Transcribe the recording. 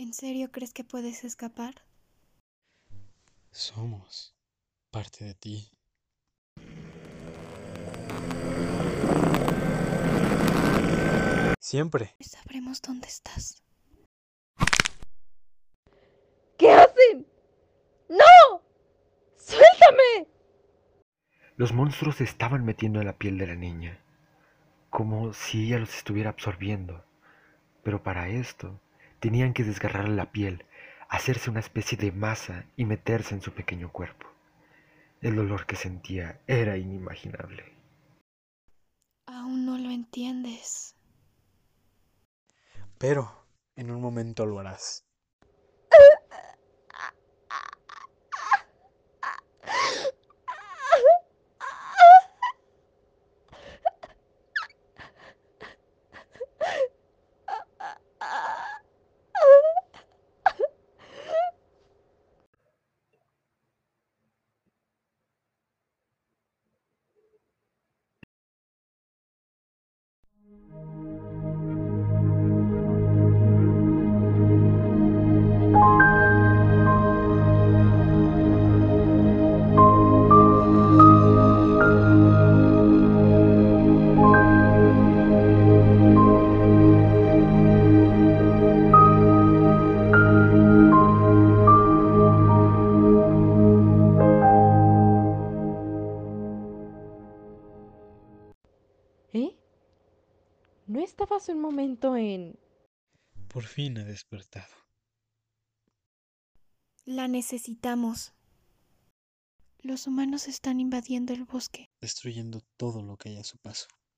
¿En serio crees que puedes escapar? Somos parte de ti. Siempre. Sabremos dónde estás. ¿Qué hacen? ¡No! ¡Suéltame! Los monstruos se estaban metiendo en la piel de la niña, como si ella los estuviera absorbiendo. Pero para esto tenían que desgarrarle la piel, hacerse una especie de masa y meterse en su pequeño cuerpo. El dolor que sentía era inimaginable. Aún no lo entiendes. Pero en un momento lo harás. ¿No estabas un momento en... Por fin ha despertado. La necesitamos. Los humanos están invadiendo el bosque. Destruyendo todo lo que hay a su paso.